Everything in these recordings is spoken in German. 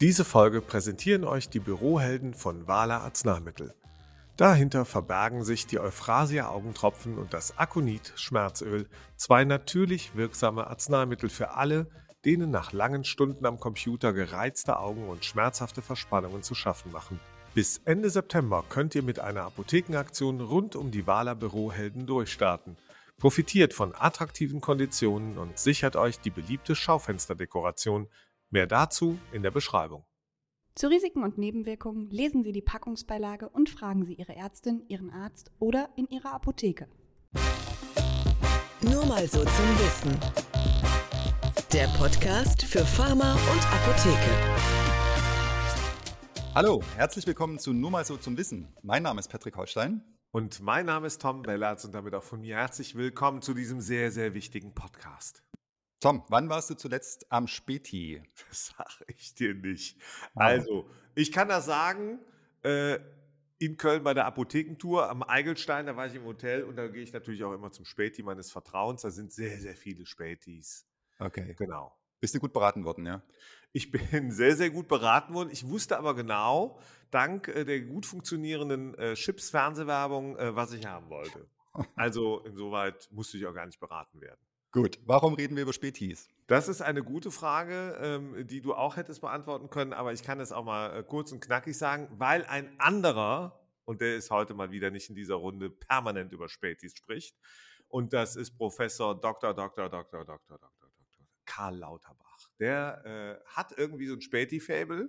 Diese Folge präsentieren euch die Bürohelden von Wala Arzneimittel. Dahinter verbergen sich die Euphrasia Augentropfen und das Akonit Schmerzöl, zwei natürlich wirksame Arzneimittel für alle, denen nach langen Stunden am Computer gereizte Augen und schmerzhafte Verspannungen zu schaffen machen. Bis Ende September könnt ihr mit einer Apothekenaktion rund um die Wala Bürohelden durchstarten. Profitiert von attraktiven Konditionen und sichert euch die beliebte Schaufensterdekoration. Mehr dazu in der Beschreibung. Zu Risiken und Nebenwirkungen lesen Sie die Packungsbeilage und fragen Sie Ihre Ärztin, Ihren Arzt oder in Ihrer Apotheke. Nur mal so zum Wissen. Der Podcast für Pharma und Apotheke. Hallo, herzlich willkommen zu Nur mal so zum Wissen. Mein Name ist Patrick Holstein. Und mein Name ist Tom Bellatz und damit auch von mir herzlich willkommen zu diesem sehr, sehr wichtigen Podcast. Tom, wann warst du zuletzt am Späti? Das sage ich dir nicht. Also, ich kann das sagen, äh, in Köln bei der Apothekentour am Eigelstein, da war ich im Hotel und da gehe ich natürlich auch immer zum Späti meines Vertrauens. Da sind sehr, sehr viele Spätis. Okay. Genau. Bist du gut beraten worden, ja? Ich bin sehr, sehr gut beraten worden. Ich wusste aber genau, dank äh, der gut funktionierenden äh, Chips-Fernsehwerbung, äh, was ich haben wollte. Also insoweit musste ich auch gar nicht beraten werden. Gut, warum reden wir über Spätis? Das ist eine gute Frage, ähm, die du auch hättest beantworten können, aber ich kann es auch mal äh, kurz und knackig sagen, weil ein anderer, und der ist heute mal wieder nicht in dieser Runde, permanent über Spätis spricht. Und das ist Professor Dr. Dr. Dr. Dr. Dr. Dr. Karl Lauterbach. Der äh, hat irgendwie so ein Späti-Fable.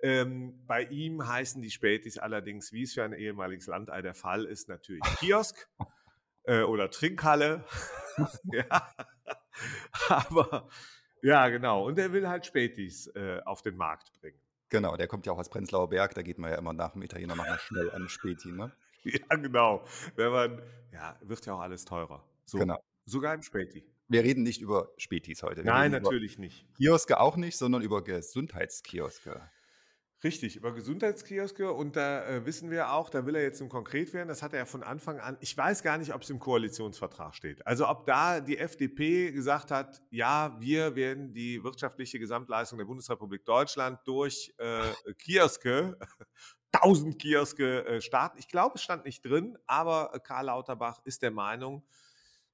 Ähm, bei ihm heißen die Spätis allerdings, wie es für ein ehemaliges Landei der Fall ist, natürlich Kiosk äh, oder Trinkhalle. ja. Aber ja, genau. Und er will halt Spätis äh, auf den Markt bringen. Genau, der kommt ja auch aus Prenzlauer Berg, da geht man ja immer nach dem Italiener nochmal schnell an Späti, ne? Ja, genau. Wenn man, ja, wird ja auch alles teurer. So, Genau. Sogar im Späti. Wir reden nicht über Spätis heute. Wir Nein, natürlich nicht. Kioske auch nicht, sondern über Gesundheitskioske. Richtig, über Gesundheitskioske und da äh, wissen wir auch, da will er jetzt nun konkret werden, das hat er ja von Anfang an, ich weiß gar nicht, ob es im Koalitionsvertrag steht. Also ob da die FDP gesagt hat, ja, wir werden die wirtschaftliche Gesamtleistung der Bundesrepublik Deutschland durch äh, Kioske, 1000 Kioske äh, starten. Ich glaube, es stand nicht drin, aber äh, Karl Lauterbach ist der Meinung,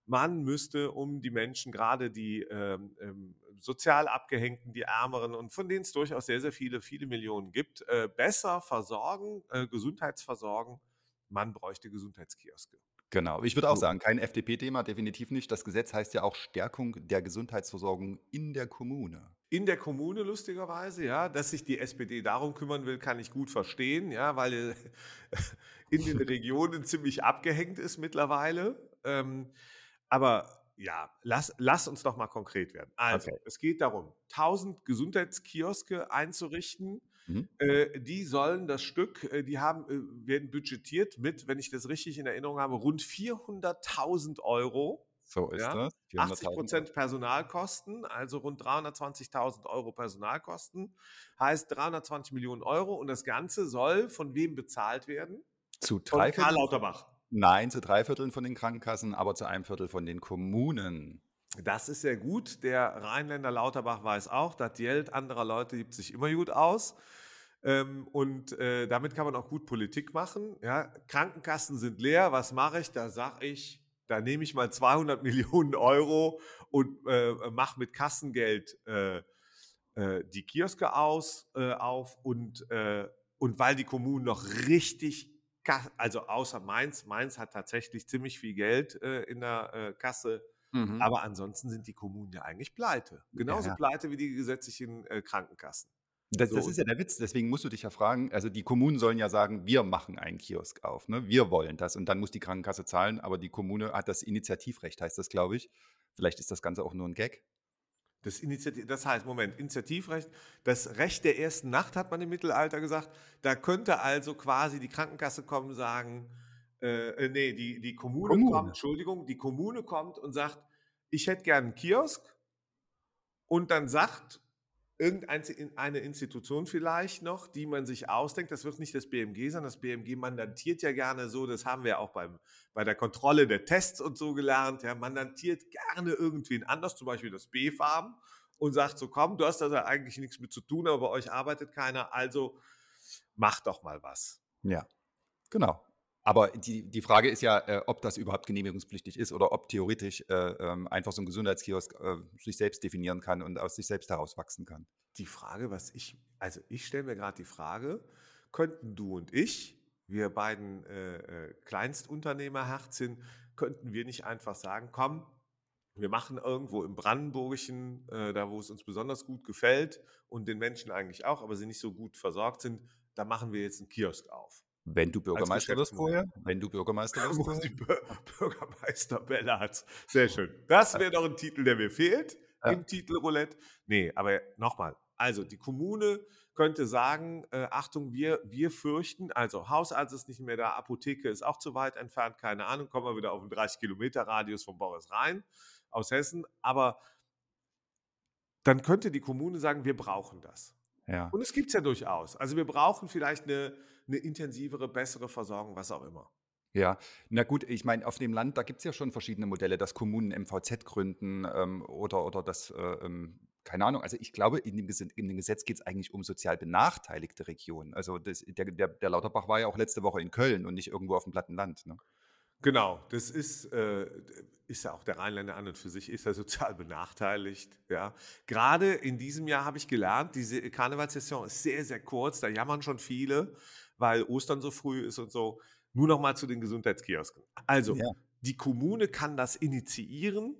man müsste um die Menschen, gerade die ähm, ähm, sozial Abgehängten, die Ärmeren und von denen es durchaus sehr, sehr viele, viele Millionen gibt, äh, besser versorgen, äh, gesundheitsversorgen. Man bräuchte Gesundheitskioske. Genau, ich würde auch sagen, kein FDP-Thema, definitiv nicht. Das Gesetz heißt ja auch Stärkung der Gesundheitsversorgung in der Kommune. In der Kommune lustigerweise, ja, dass sich die SPD darum kümmern will, kann ich gut verstehen, ja, weil äh, in den Regionen ziemlich abgehängt ist mittlerweile. Ähm, aber ja, lass, lass uns doch mal konkret werden. Also, Okay. es geht darum, 1000 Gesundheitskioske einzurichten. Mhm. Äh, die sollen das Stück, äh, die haben, äh, werden budgetiert mit, wenn ich das richtig in Erinnerung habe, rund 400.000 Euro. So ist Ja, das. 80 400.000 Prozent Personalkosten, also rund 320.000 Euro Personalkosten, heißt 320 Millionen Euro und das Ganze soll von wem bezahlt werden? Zu Von drei Karl Vierteln, Lauterbach. Nein, zu drei Vierteln von den Krankenkassen, aber zu einem Viertel von den Kommunen. Das ist sehr gut. Der Rheinländer Lauterbach weiß auch, das Geld anderer Leute gibt sich immer gut aus. Ähm, und äh, damit kann man auch gut Politik machen. Ja, Krankenkassen sind leer. Was mache ich? Da sage ich, da nehme ich mal 200 Millionen Euro und äh, mache mit Kassengeld äh, äh, die Kioske aus, äh, auf. Und, äh, und weil die Kommunen noch richtig, also außer Mainz, Mainz hat tatsächlich ziemlich viel Geld äh, in der äh, Kasse. Mhm. Aber ansonsten sind die Kommunen ja eigentlich pleite. Genauso Ja. pleite wie die gesetzlichen äh, Krankenkassen. Das, So, das ist ja der Witz, deswegen musst du dich ja fragen, also die Kommunen sollen ja sagen, wir machen einen Kiosk auf, ne? wir wollen das und dann muss die Krankenkasse zahlen, aber die Kommune hat das Initiativrecht, heißt das, glaube ich. Vielleicht ist das Ganze auch nur ein Gag. Das, Initiativ das heißt, Moment, Initiativrecht, das Recht der ersten Nacht hat man im Mittelalter gesagt. Da könnte also quasi die Krankenkasse kommen und sagen, äh, äh, nee, die, die Kommune, Kommune. kommt, Entschuldigung, die Kommune kommt und sagt, ich hätte gern einen Kiosk und dann sagt irgendeine Institution vielleicht noch, die man sich ausdenkt, das wird nicht das BMG sein, das BMG mandatiert ja gerne so, das haben wir auch beim, bei der Kontrolle der Tests und so gelernt, ja, mandatiert gerne irgendwen anders, zum Beispiel das BfArM und sagt so, komm, du hast da eigentlich nichts mit zu tun, aber bei euch arbeitet keiner, also mach doch mal was. Ja, genau. Aber die, die Frage ist ja, äh, ob das überhaupt genehmigungspflichtig ist oder ob theoretisch äh, ähm, einfach so ein Gesundheitskiosk äh, sich selbst definieren kann und aus sich selbst heraus wachsen kann. Die Frage, was ich, also ich stelle mir gerade die Frage, könnten du und ich, wir beiden äh, äh, Kleinstunternehmerherzchen, könnten wir nicht einfach sagen, komm, wir machen irgendwo im Brandenburgischen, äh, da wo es uns besonders gut gefällt und den Menschen eigentlich auch, aber sie nicht so gut versorgt sind, da machen wir jetzt einen Kiosk auf. Wenn du Bürgermeister wirst vorher? Wenn du Bürgermeister wirst vorher? Bürgermeister Bellatz. Sehr schön. Das wäre doch ein Titel, der mir fehlt ja. im Titelroulette. Nee, aber nochmal. Also die Kommune könnte sagen, äh, Achtung, wir, wir fürchten, also Hausarzt ist nicht mehr da, Apotheke ist auch zu weit entfernt, keine Ahnung, kommen wir wieder auf einen 30 Kilometer Radius von Boris Rhein aus Hessen, aber dann könnte die Kommune sagen, wir brauchen das. Ja. Und es gibt es ja durchaus. Also wir brauchen vielleicht eine, eine intensivere, bessere Versorgung, was auch immer. Ja, na gut, ich meine, auf dem Land, da gibt es ja schon verschiedene Modelle, dass Kommunen MVZ gründen ähm, oder, oder das, äh, ähm, keine Ahnung, also ich glaube, in dem, dem Gesetz geht es eigentlich um sozial benachteiligte Regionen. Also das, der, der, der Lauterbach war ja auch letzte Woche in Köln und nicht irgendwo auf dem platten Land. Ne? Genau, das ist, äh, ist ja auch der Rheinländer an und für sich, ist ja sozial benachteiligt. Ja. Gerade in diesem Jahr habe ich gelernt, diese Karnevalssession ist sehr, sehr kurz, da jammern schon viele, weil Ostern so früh ist und so. Nur noch mal zu den Gesundheitskiosken. Also, ja. die Kommune kann das initiieren,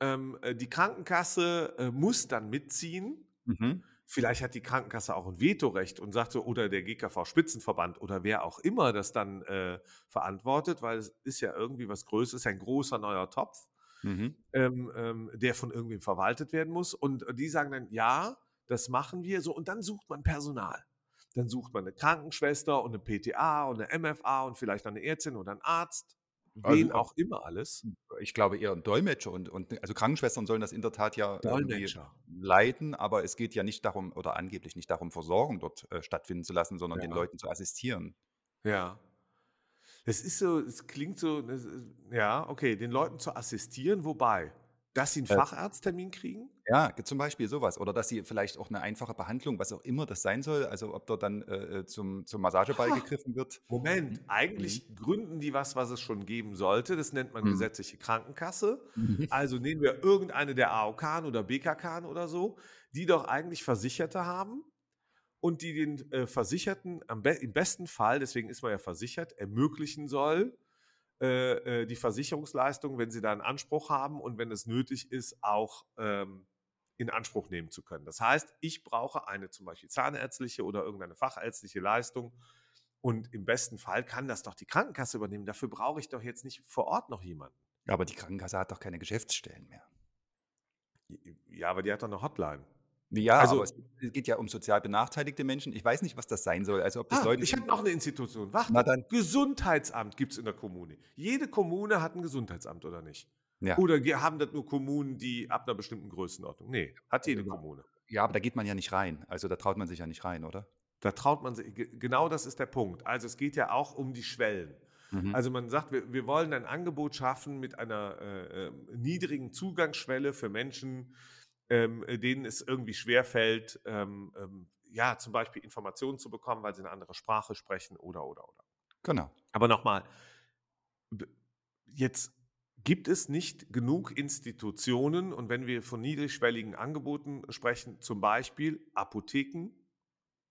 ähm, äh, die Krankenkasse äh, muss dann mitziehen. Mhm. Vielleicht hat die Krankenkasse auch ein Vetorecht und sagt so, oder der GKV-Spitzenverband oder wer auch immer das dann äh, verantwortet, weil es ist ja irgendwie was Größeres, ein großer neuer Topf, mhm. ähm, ähm, der von irgendwem verwaltet werden muss. Und die sagen dann, ja, das machen wir so. Und dann sucht man Personal. Dann sucht man eine Krankenschwester und eine PTA und eine MFA und vielleicht eine Ärztin oder einen Arzt. Wen also, auch immer alles. Ich glaube eher ein Dolmetscher und, und also Krankenschwestern sollen das in der Tat ja leiten, aber es geht ja nicht darum oder angeblich nicht darum, Versorgung dort äh, stattfinden zu lassen, sondern ja. den Leuten zu assistieren. Ja. Es ist so, es klingt so, ja, okay, den Leuten zu assistieren, wobei dass sie einen äh, Facharzttermin kriegen? Ja, zum Beispiel sowas. Oder dass sie vielleicht auch eine einfache Behandlung, was auch immer das sein soll, also ob dort dann äh, äh zum, zum Massageball ah, gegriffen wird. Moment, mhm. eigentlich mhm. gründen die was, was es schon geben sollte. Das nennt man mhm. gesetzliche Krankenkasse. Mhm. Also nehmen wir irgendeine der AOK oder BKK oder so, die doch eigentlich Versicherte haben und die den äh, Versicherten be im besten Fall, deswegen ist man ja versichert, ermöglichen soll, äh, äh, die Versicherungsleistung, wenn sie da einen Anspruch haben und wenn es nötig ist, auch ähm, in Anspruch nehmen zu können. Das heißt, ich brauche eine zum Beispiel zahnärztliche oder irgendeine fachärztliche Leistung und im besten Fall kann das doch die Krankenkasse übernehmen. Dafür brauche ich doch jetzt nicht vor Ort noch jemanden. Ja, aber die Krankenkasse hat doch keine Geschäftsstellen mehr. Ja, aber die hat doch eine Hotline. Ja, also, aber es geht ja um sozial benachteiligte Menschen. Ich weiß nicht, was das sein soll. Also ob das ah, Leute ich habe noch eine Institution. Warte, Na dann. Gesundheitsamt gibt es in der Kommune. Jede Kommune hat ein Gesundheitsamt, oder nicht? Ja. Oder haben das nur Kommunen, die ab einer bestimmten Größenordnung? Nee, hat jede also, Kommune. Ja, aber da geht man ja nicht rein. Also da traut man sich ja nicht rein, oder? Da traut man sich, genau das ist der Punkt. Also es geht ja auch um die Schwellen. Mhm. Also man sagt, wir, wir, wollen ein Angebot schaffen mit einer äh, äh niedrigen Zugangsschwelle für Menschen, ähm, äh, denen es irgendwie schwerfällt, ähm, ähm, ja, zum Beispiel Informationen zu bekommen, weil sie eine andere Sprache sprechen oder, oder, oder. Genau. Aber nochmal, jetzt gibt es nicht genug Institutionen und wenn wir von niedrigschwelligen Angeboten sprechen, zum Beispiel Apotheken,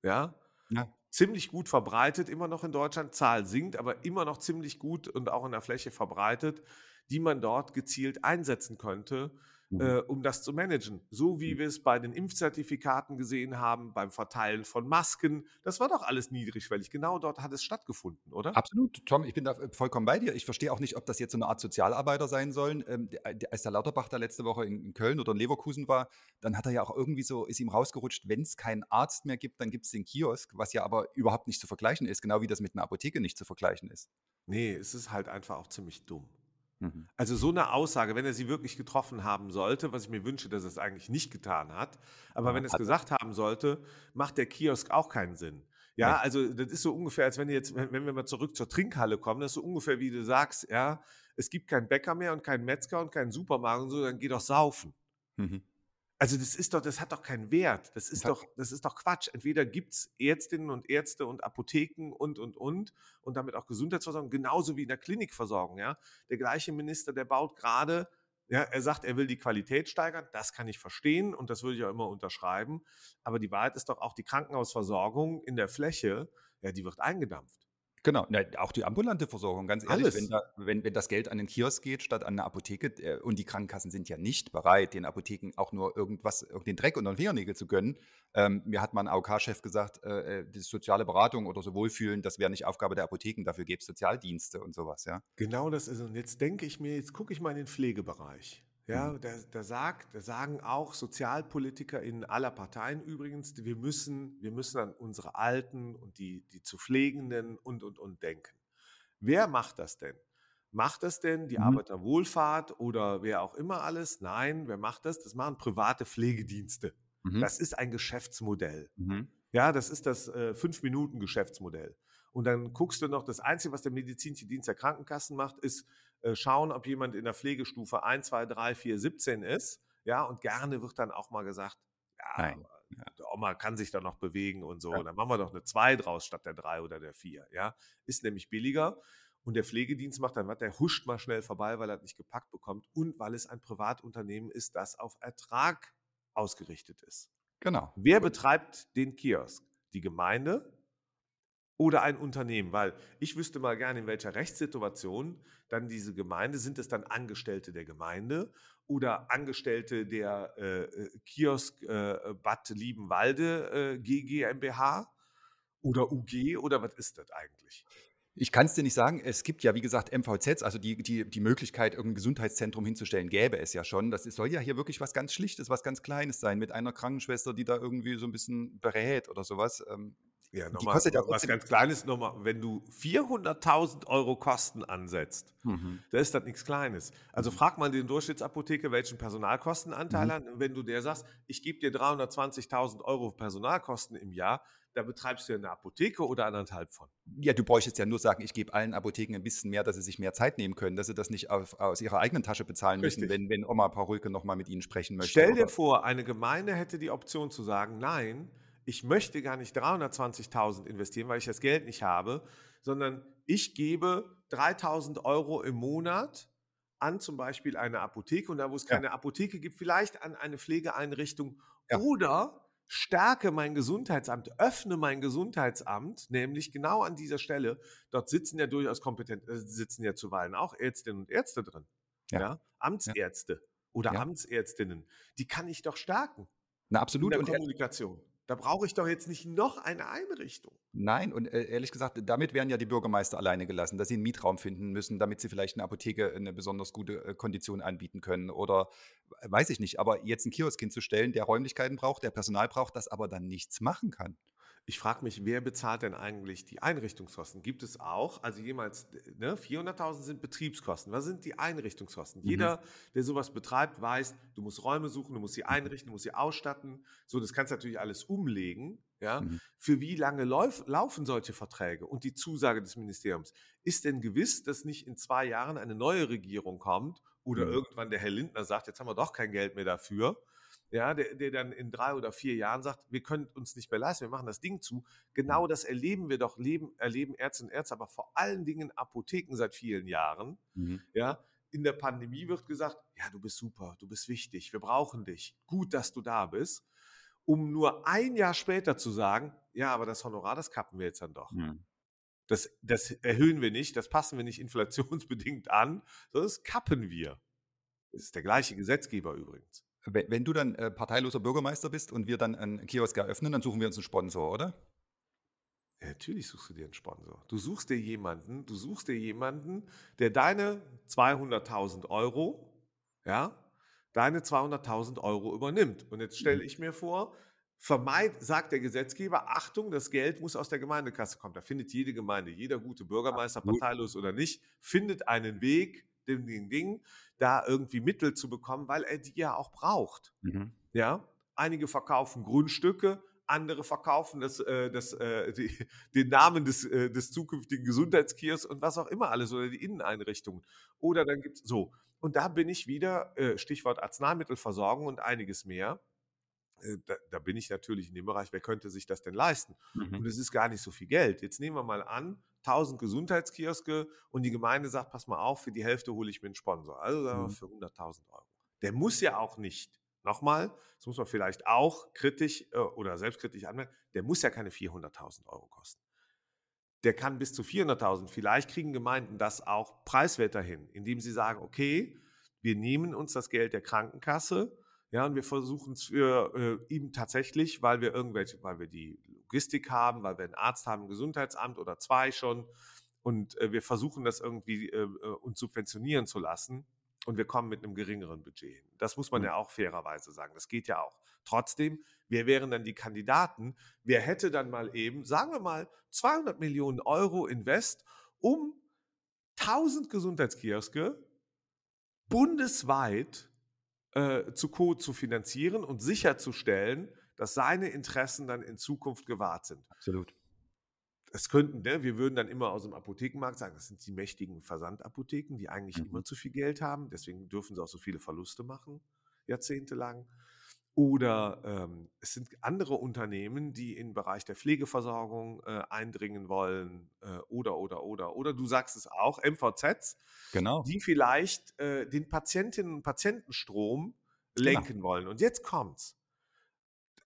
ja, ja, ziemlich gut verbreitet, immer noch in Deutschland, Zahl sinkt, aber immer noch ziemlich gut und auch in der Fläche verbreitet, die man dort gezielt einsetzen könnte. Äh, um das zu managen. So wie mhm. wir es bei den Impfzertifikaten gesehen haben, beim Verteilen von Masken. Das war doch alles niedrigschwellig. Genau dort hat es stattgefunden, oder? Absolut, Tom, ich bin da äh, vollkommen bei dir. Ich verstehe auch nicht, ob das jetzt so eine Art Sozialarbeiter sein sollen. Ähm, der, als der Lauterbach da letzte Woche in, in, Köln oder in Leverkusen war, dann hat er ja auch irgendwie so, ist ihm rausgerutscht, wenn es keinen Arzt mehr gibt, dann gibt es den Kiosk, was ja aber überhaupt nicht zu vergleichen ist, genau wie das mit einer Apotheke nicht zu vergleichen ist. Nee, es ist halt einfach auch ziemlich dumm. Mhm. Also so eine Aussage, wenn er sie wirklich getroffen haben sollte, was ich mir wünsche, dass er es eigentlich nicht getan hat, aber ja, wenn er es gesagt haben sollte, macht der Kiosk auch keinen Sinn. Ja, ja, also das ist so ungefähr, als wenn jetzt, wenn wir mal zurück zur Trinkhalle kommen, das ist so ungefähr wie du sagst, ja, es gibt keinen Bäcker mehr und keinen Metzger und keinen Supermarkt und so, dann geh doch saufen. Mhm. Also das ist doch, das hat doch keinen Wert. Das ist doch, das ist doch Quatsch. Entweder gibt es Ärztinnen und Ärzte und Apotheken und und und und damit auch Gesundheitsversorgung, genauso wie in der Klinikversorgung. Ja, der gleiche Minister, der baut gerade, ja, er sagt, er will die Qualität steigern. Das kann ich verstehen und das würde ich auch immer unterschreiben. Aber die Wahrheit ist doch auch die Krankenhausversorgung in der Fläche, ja, die wird eingedampft. Genau, na, auch die ambulante Versorgung, ganz ehrlich, wenn, da, wenn, wenn das Geld an den Kiosk geht statt an eine Apotheke äh, und die Krankenkassen sind ja nicht bereit, den Apotheken auch nur irgendwas, irgendeinen Dreck unter den Fingernägel zu gönnen. Ähm, mir hat mal ein AOK-Chef gesagt, äh, äh, die soziale Beratung oder so Wohlfühlen, das wäre nicht Aufgabe der Apotheken, dafür gäbe es Sozialdienste und sowas, ja. Genau das ist es. Und jetzt denke ich mir, jetzt gucke ich mal in den Pflegebereich. Ja, da, da, sagt, da sagen auch Sozialpolitiker in aller Parteien übrigens, wir müssen, wir müssen an unsere Alten und die, die zu Pflegenden und, und, und denken. Wer macht das denn? Macht das denn die Mhm. Arbeiterwohlfahrt oder wer auch immer alles? Nein, wer macht das? Das machen private Pflegedienste. Mhm. Das ist ein Geschäftsmodell. Mhm. Ja, das ist das äh, Fünf-Minuten-Geschäftsmodell. Und dann guckst du noch, das Einzige, was der medizinische Dienst der Krankenkassen macht, ist äh, schauen, ob jemand in der Pflegestufe 1, 2, 3, 4, 17 ist. Ja, und gerne wird dann auch mal gesagt, ja, die Oma kann sich da noch bewegen und so. Ja. Dann machen wir doch eine 2 draus statt der 3 oder der 4. Ja, ist nämlich billiger. Und der Pflegedienst macht dann was, der huscht mal schnell vorbei, weil er nicht gepackt bekommt und weil es ein Privatunternehmen ist, das auf Ertrag ausgerichtet ist. Genau. Wer betreibt den Kiosk? Die Gemeinde oder ein Unternehmen? Weil ich wüsste mal gerne, in welcher Rechtssituation dann diese Gemeinde, sind es dann Angestellte der Gemeinde oder Angestellte der äh, äh, Kiosk äh, Bad Liebenwalde äh, GmbH oder UG oder was ist das eigentlich? Ich kann es dir nicht sagen. Es gibt ja, wie gesagt, MVZs, also die, die, die Möglichkeit, irgendein Gesundheitszentrum hinzustellen, gäbe es ja schon. Das soll ja hier wirklich was ganz Schlichtes, was ganz Kleines sein, mit einer Krankenschwester, die da irgendwie so ein bisschen berät oder sowas. Ja, Die nochmal, kostet ja was ganz Kleines nochmal, wenn du 400.000 Euro Kosten ansetzt, Da ist das nichts Kleines. Also frag mal den Durchschnittsapotheker, welchen Personalkostenanteil Mhm. hat. Wenn du der sagst, ich gebe dir 320.000 Euro Personalkosten im Jahr, da betreibst du ja eine Apotheke oder anderthalb von. Ja, du bräuchtest ja nur sagen, ich gebe allen Apotheken ein bisschen mehr, dass sie sich mehr Zeit nehmen können, dass sie das nicht auf, aus ihrer eigenen Tasche bezahlen müssen, Richtig. wenn, wenn Oma Parulke nochmal mit ihnen sprechen möchte. Stell dir vor, eine Gemeinde hätte die Option zu sagen, nein, ich möchte gar nicht 320.000 investieren, weil ich das Geld nicht habe, sondern ich gebe 3.000 Euro im Monat an zum Beispiel eine Apotheke und da, wo es Ja. keine Apotheke gibt, vielleicht an eine Pflegeeinrichtung Ja. oder stärke mein Gesundheitsamt, öffne mein Gesundheitsamt, nämlich genau an dieser Stelle. Dort sitzen ja durchaus kompetent, äh, sitzen ja zuweilen auch Ärztinnen und Ärzte drin. Ja. Ja. Amtsärzte oder Ja. Amtsärztinnen. Die kann ich doch stärken Na, in absolut. der Und, äh, Kommunikation. Da brauche ich doch jetzt nicht noch eine Einrichtung. Nein, und äh, ehrlich gesagt, damit wären ja die Bürgermeister alleine gelassen, dass sie einen Mietraum finden müssen, damit sie vielleicht eine Apotheke eine besonders gute äh, Kondition anbieten können oder äh, weiß ich nicht. Aber jetzt einen Kiosk hinzustellen, der Räumlichkeiten braucht, der Personal braucht, das aber dann nichts machen kann. Ich frage mich, wer bezahlt denn eigentlich die Einrichtungskosten? Gibt es auch, also jemals, ne, 400.000 sind Betriebskosten. Was sind die Einrichtungskosten? Mhm. Jeder, der sowas betreibt, weiß, du musst Räume suchen, du musst sie Mhm. einrichten, du musst sie ausstatten. So, das kannst du natürlich alles umlegen. Ja? Mhm. Für wie lange lauf, laufen solche Verträge? Und die Zusage des Ministeriums. Ist denn gewiss, dass nicht in zwei Jahren eine neue Regierung kommt oder Mhm. irgendwann der Herr Lindner sagt, jetzt haben wir doch kein Geld mehr dafür? Ja, der, der dann in drei oder vier Jahren sagt, wir können uns nicht mehr leisten, wir machen das Ding zu. Genau das erleben wir doch, leben, erleben Ärzte und Ärzte, aber vor allen Dingen Apotheken seit vielen Jahren. Ja, in der Pandemie wird gesagt, ja, du bist super, du bist wichtig, wir brauchen dich, gut, dass du da bist, um nur ein Jahr später zu sagen, ja, aber das Honorar, das kappen wir jetzt dann doch. Mhm. Das, das erhöhen wir nicht, das passen wir nicht inflationsbedingt an, sondern das kappen wir. Das ist der gleiche Gesetzgeber übrigens. Wenn, wenn du dann äh, parteiloser Bürgermeister bist und wir dann einen Kiosk eröffnen, dann suchen wir uns einen Sponsor, oder? Ja, natürlich suchst du dir einen Sponsor. Du suchst dir jemanden, du suchst dir jemanden, der deine 200.000 Euro, ja, deine 200.000 Euro übernimmt. Und jetzt stelle ich mir vor, vermeid, sagt der Gesetzgeber, Achtung, das Geld muss aus der Gemeindekasse kommen. Da findet jede Gemeinde, jeder gute Bürgermeister, parteilos oder nicht, findet einen Weg, dem Ding, Ding, da irgendwie Mittel zu bekommen, weil er die ja auch braucht. Ja, einige verkaufen Grundstücke, andere verkaufen das, äh, das, äh, die, den Namen des, äh, des zukünftigen Gesundheitskiers und was auch immer alles oder die Inneneinrichtungen. Oder dann gibt es so. und da bin ich wieder, äh, Stichwort Arzneimittelversorgung und einiges mehr. Äh, da, da, bin ich natürlich in dem Bereich, wer könnte sich das denn leisten? Mhm. Und es ist gar nicht so viel Geld. Jetzt nehmen wir mal an, 1000 Gesundheitskioske und die Gemeinde sagt, pass mal auf, für die Hälfte hole ich mir einen Sponsor. Also sagen wir mhm. für 100.000 Euro. Der muss ja auch nicht, nochmal, das muss man vielleicht auch kritisch äh, oder selbstkritisch anmerken, der muss ja keine 400.000 Euro kosten. Der kann bis zu 400.000. Vielleicht kriegen Gemeinden das auch preiswerter hin, indem sie sagen, okay, wir nehmen uns das Geld der Krankenkasse, ja, und wir versuchen es für äh, ihm tatsächlich, weil wir irgendwelche, weil wir die Logistik haben, weil wir einen Arzt haben, ein Gesundheitsamt oder zwei schon. Und äh, wir versuchen das irgendwie äh, äh, uns subventionieren zu lassen. Und wir kommen mit einem geringeren Budget hin. Das muss man mhm. ja auch fairerweise sagen. Das geht ja auch. Trotzdem, wer wären dann die Kandidaten? Wer hätte dann mal eben, sagen wir mal, 200 Millionen Euro Invest, um 1000 Gesundheitskioske bundesweit äh, zu Co zu finanzieren und sicherzustellen, dass seine Interessen dann in Zukunft gewahrt sind. Absolut. Es könnten, ne, wir würden dann immer aus dem Apothekenmarkt sagen, das sind die mächtigen Versandapotheken, die eigentlich mhm. immer zu viel Geld haben, deswegen dürfen sie auch so viele Verluste machen, jahrzehntelang. Oder ähm, es sind andere Unternehmen, die im Bereich der Pflegeversorgung äh, eindringen wollen. Äh, oder, oder, oder. Oder du sagst es auch, MVZs, genau. die vielleicht äh, den Patientinnen und Patientenstrom genau. lenken genau. wollen. Und jetzt kommt's.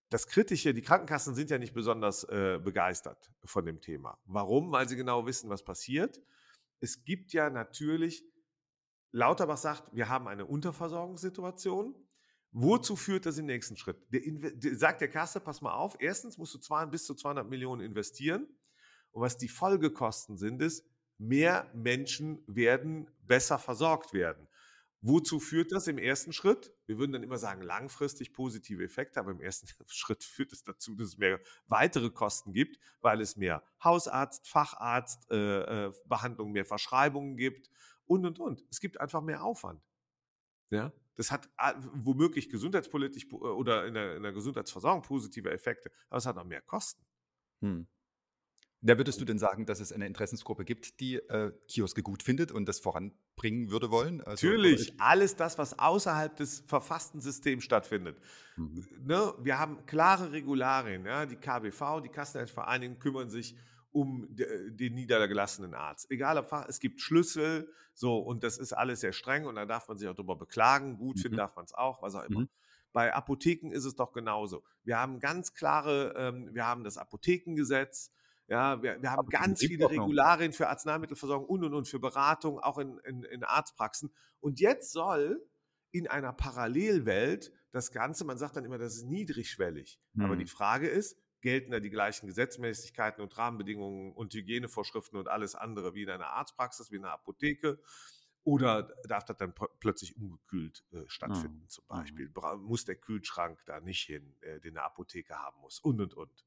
Das Kritische, die Krankenkassen sind ja nicht besonders äh, begeistert von dem Thema. Warum? Weil sie genau wissen, was passiert. Es gibt ja natürlich, Lauterbach sagt, wir haben eine Unterversorgungssituation. Wozu führt das im nächsten Schritt? Der, der, sagt der Kasse, pass mal auf, erstens musst du zwei, bis zu 200 Millionen investieren. Und was die Folgekosten sind, ist, mehr Menschen werden besser versorgt werden. Wozu führt das im ersten Schritt? Wir würden dann immer sagen, langfristig positive Effekte, aber im ersten Schritt führt es dazu, dass es mehr weitere Kosten gibt, weil es mehr Hausarzt, Facharzt, äh, äh, Behandlung, mehr Verschreibungen gibt und, und, und. Es gibt einfach mehr Aufwand. Ja, das hat womöglich gesundheitspolitisch äh, oder in der, in der Gesundheitsversorgung positive Effekte, aber es hat auch mehr Kosten. Hm. Da würdest du denn sagen, dass es eine Interessensgruppe gibt, die äh, Kioske gut findet und das voranbringen würde wollen? Also, Natürlich, alles das, was außerhalb des verfassten Systems stattfindet. Mhm. Ne? Wir haben klare Regularien. Ja? Die KBV, die Kassenvereinigung kümmern sich um den niedergelassenen Arzt. Egal ob es gibt Schlüssel, so, und das ist alles sehr streng und da darf man sich auch darüber beklagen. Gut mhm. finden darf man es auch, was auch immer. Mhm. Bei Apotheken ist es doch genauso. Wir haben ganz klare, ähm, wir haben das Apothekengesetz, ja, wir, wir haben ganz viele Regularien für Arzneimittelversorgung und und und für Beratung, auch in, in, in Arztpraxen. Und jetzt soll in einer Parallelwelt das Ganze, man sagt dann immer, das ist niedrigschwellig. Mhm. Aber die Frage ist, gelten da die gleichen Gesetzmäßigkeiten und Rahmenbedingungen und Hygienevorschriften und alles andere wie in einer Arztpraxis, wie in einer Apotheke? Oder darf das dann plötzlich ungekühlt äh, stattfinden, mhm. zum Beispiel? Mhm. Muss der Kühlschrank da nicht hin, äh, den eine Apotheke haben muss? Und, und, und.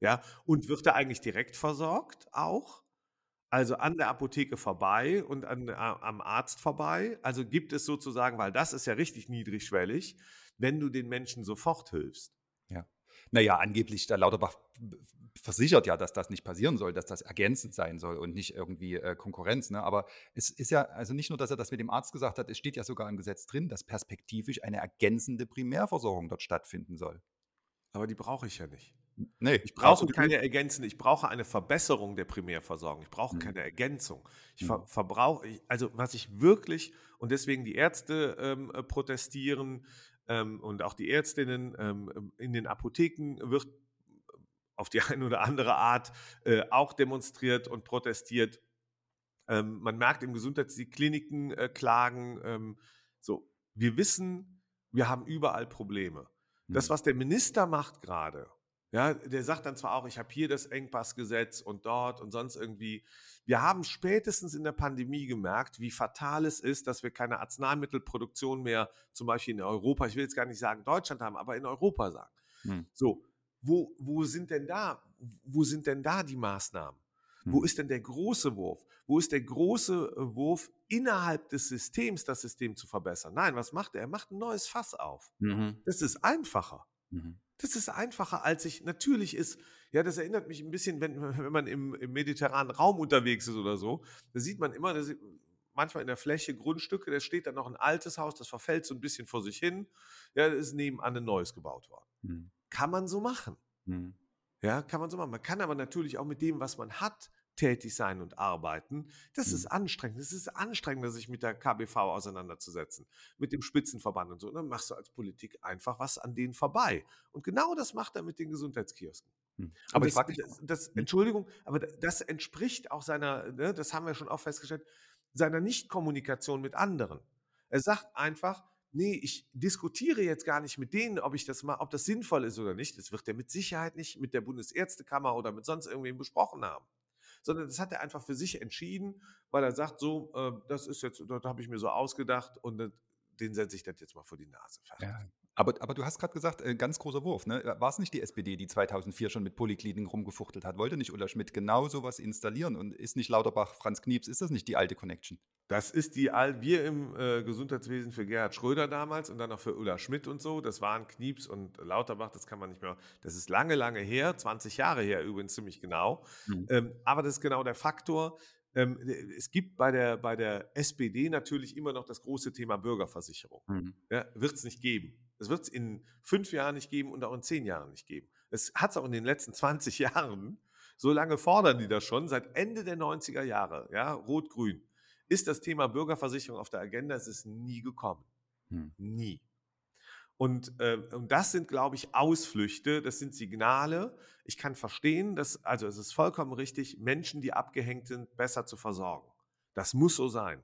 Ja, und wird er eigentlich direkt versorgt auch? Also an der Apotheke vorbei und an, am Arzt vorbei? Also gibt es sozusagen, weil das ist ja richtig niedrigschwellig, wenn du den Menschen sofort hilfst. Ja. Naja, angeblich, der Lauterbach versichert ja, dass das nicht passieren soll, dass das ergänzend sein soll und nicht irgendwie äh, Konkurrenz. Ne? Aber es ist ja, also nicht nur, dass er das mit dem Arzt gesagt hat, es steht ja sogar im Gesetz drin, dass perspektivisch eine ergänzende Primärversorgung dort stattfinden soll. Aber die brauche ich ja nicht. Nee, ich brauche keine ergänzende, ich brauche eine Verbesserung der Primärversorgung. Ich brauche mhm. keine Ergänzung. Ich ver mhm. verbrauche, also was ich wirklich, und deswegen die Ärzte ähm, äh, protestieren, ähm, und auch die Ärztinnen ähm, in den Apotheken wird auf die eine oder andere Art äh, auch demonstriert und protestiert. Ähm, man merkt im Gesundheits, die Kliniken äh, klagen. Ähm, so, wir wissen, wir haben überall Probleme. Das, mhm. was der Minister macht gerade, ja, der sagt dann zwar auch, ich habe hier das Engpassgesetz und dort und sonst irgendwie. Wir haben spätestens in der Pandemie gemerkt, wie fatal es ist, dass wir keine Arzneimittelproduktion mehr, zum Beispiel in Europa, ich will jetzt gar nicht sagen Deutschland haben, aber in Europa sagen. Hm. So, wo, wo sind denn da, wo sind denn da die Maßnahmen? Hm. Wo ist denn der große Wurf? Wo ist der große äh, Wurf innerhalb des Systems, das System zu verbessern? Nein, was macht er? Er macht ein neues Fass auf. Mhm. Das ist einfacher. Mhm. Das ist einfacher, als ich natürlich ist. Ja, das erinnert mich ein bisschen, wenn, wenn man im, im mediterranen Raum unterwegs ist oder so. Da sieht man immer, dass manchmal in der Fläche Grundstücke, da steht dann noch ein altes Haus, das verfällt so ein bisschen vor sich hin. Ja, da ist nebenan ein neues gebaut worden. Hm. Kann man so machen. Hm. Ja, kann man so machen. Man kann aber natürlich auch mit dem, was man hat, tätig sein und arbeiten. Das Mhm. ist anstrengend. Es ist anstrengender, sich mit der KBV auseinanderzusetzen, mit dem Spitzenverband und so. Und dann machst du als Politik einfach was an denen vorbei. Und genau das macht er mit den Gesundheitskiosken. Hm. Aber ich das, mich, das, das, Hm? Entschuldigung, aber da- das entspricht auch seiner, ne, das haben wir schon oft festgestellt, seiner Nichtkommunikation mit anderen. Er sagt einfach, nee, ich diskutiere jetzt gar nicht mit denen, ob ich das mal, ob das sinnvoll ist oder nicht. Das wird er mit Sicherheit nicht mit der Bundesärztekammer oder mit sonst irgendwem besprochen haben. Sondern das hat er einfach für sich entschieden, weil er sagt, so, äh, das ist jetzt, das habe ich mir so ausgedacht und den setze ich das jetzt mal vor die Nase. Fertig. Ja. Aber, aber du hast gerade gesagt, äh, ganz großer Wurf. Ne? War es nicht die SPD, die 2004 schon mit Polykliniken rumgefuchtelt hat? Wollte nicht Ulla Schmidt genau sowas installieren? Und ist nicht Lauterbach, Franz Knieps, ist das nicht die alte Connection? Das ist die, Al- wir im äh, Gesundheitswesen für Gerhard Schröder damals und dann auch für Ulla Schmidt und so. Das waren Knieps und Lauterbach, das kann man nicht mehr. Das ist lange, lange her, 20 Jahre her übrigens ziemlich genau. Mhm. Ähm, aber das ist genau der Faktor. Ähm, es gibt bei der, bei der SPD natürlich immer noch das große Thema Bürgerversicherung. Mhm. Ja, wird es nicht geben. Es wird es in fünf Jahren nicht geben und auch in zehn Jahren nicht geben. Es hat es auch in den letzten 20 Jahren. So lange fordern die das schon, seit Ende der 90er Jahre, ja, rot-grün, ist das Thema Bürgerversicherung auf der Agenda. Es ist nie gekommen. Hm. Nie. Und, äh, und das sind, glaube ich, Ausflüchte, das sind Signale. Ich kann verstehen, dass, also es ist vollkommen richtig, Menschen, die abgehängt sind, besser zu versorgen. Das muss so sein.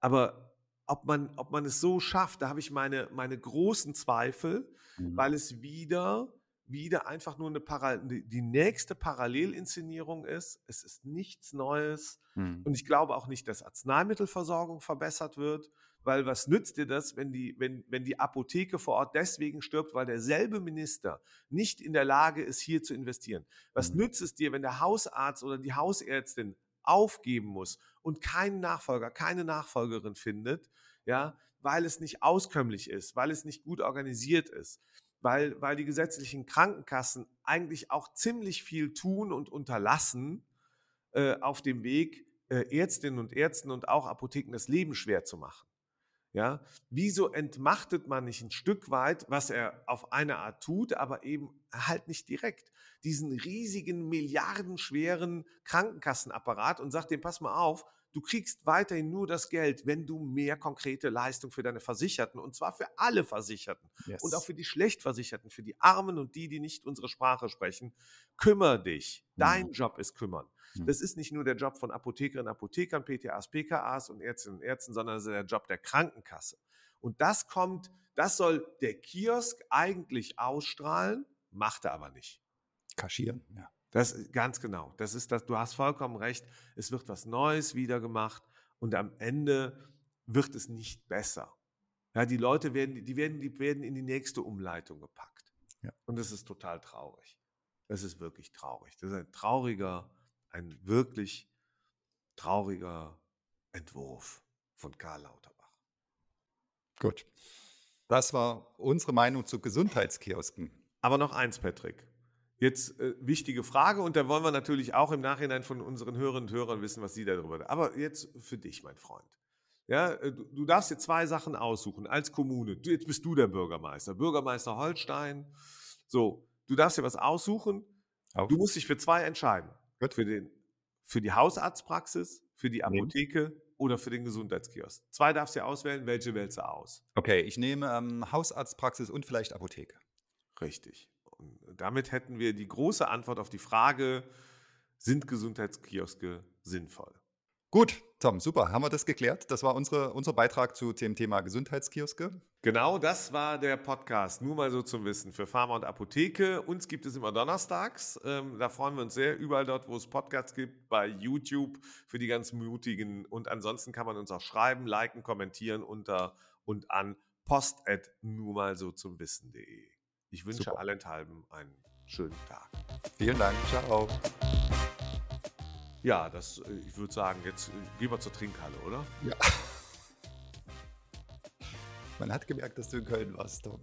Aber ob man, ob man es so schafft, da habe ich meine, meine großen Zweifel, Mhm. weil es wieder, wieder einfach nur eine Para die die nächste Parallelinszenierung ist. Es ist nichts Neues. Mhm. Und ich glaube auch nicht, dass Arzneimittelversorgung verbessert wird, weil was nützt dir das, wenn die, wenn, wenn die Apotheke vor Ort deswegen stirbt, weil derselbe Minister nicht in der Lage ist, hier zu investieren? Was Mhm. nützt es dir, wenn der Hausarzt oder die Hausärztin aufgeben muss und keinen Nachfolger, keine Nachfolgerin findet, ja, weil es nicht auskömmlich ist, weil es nicht gut organisiert ist, weil, weil die gesetzlichen Krankenkassen eigentlich auch ziemlich viel tun und unterlassen, äh, auf dem Weg, äh, Ärztinnen und Ärzten und auch Apotheken das Leben schwer zu machen. Ja, wieso entmachtet man nicht ein Stück weit, was er auf eine Art tut, aber eben halt nicht direkt, diesen riesigen, milliardenschweren Krankenkassenapparat und sagt dem, pass mal auf, du kriegst weiterhin nur das Geld, wenn du mehr konkrete Leistung für deine Versicherten, und zwar für alle Versicherten Yes. und auch für die Schlechtversicherten, für die Armen und die, die nicht unsere Sprache sprechen, kümmer dich. Dein Mhm. Job ist kümmern. Mhm. Das ist nicht nur der Job von Apothekerinnen, Apothekern, PTAs, PKAs und Ärztinnen und Ärzten, sondern es ist der Job der Krankenkasse. Und das kommt, das soll der Kiosk eigentlich ausstrahlen, macht er aber nicht. Kaschieren, ja. Das ist ganz genau. Das ist das, du hast vollkommen recht. Es wird was Neues wieder gemacht und am Ende wird es nicht besser. Ja, die Leute werden, die werden, die werden in die nächste Umleitung gepackt. Ja. Und das ist total traurig. Das ist wirklich traurig. Das ist ein trauriger, ein wirklich trauriger Entwurf von Karl Lauterbach. Gut. Das war unsere Meinung zu Gesundheitskiosken. Aber noch eins, Patrick. Jetzt äh, wichtige Frage und da wollen wir natürlich auch im Nachhinein von unseren Hörerinnen und Hörern wissen, was sie darüber denken. Aber jetzt für dich, mein Freund. Ja, äh, du, du darfst dir zwei Sachen aussuchen als Kommune. Du, jetzt bist du der Bürgermeister, Bürgermeister Holstein. So, du darfst dir was aussuchen. Auf. Du musst dich für zwei entscheiden. Gut. Für, den, für die Hausarztpraxis, für die Nehmen. Apotheke oder für den Gesundheitskiosk. Zwei darfst du auswählen. Welche wählst du aus? Okay, ich nehme ähm, Hausarztpraxis und vielleicht Apotheke. Richtig. Und damit hätten wir die große Antwort auf die Frage, sind Gesundheitskioske sinnvoll? Gut, Tom, super. Haben wir das geklärt? Das war unsere, unser Beitrag zu dem Thema Gesundheitskioske. Genau, das war der Podcast. Nur mal so zum Wissen für Pharma und Apotheke. Uns gibt es immer donnerstags. Ähm, da freuen wir uns sehr. Überall dort, wo es Podcasts gibt, bei YouTube für die ganz Mutigen. Und ansonsten kann man uns auch schreiben, liken, kommentieren unter und an post nur mal so zum Wissen.de. Ich wünsche Super. allenthalben einen schönen Tag. Vielen Dank. Ciao. Ja, das, äh, ich würde sagen, jetzt äh, gehen wir zur Trinkhalle, oder? Ja. Man hat gemerkt, dass du in Köln warst, Tom.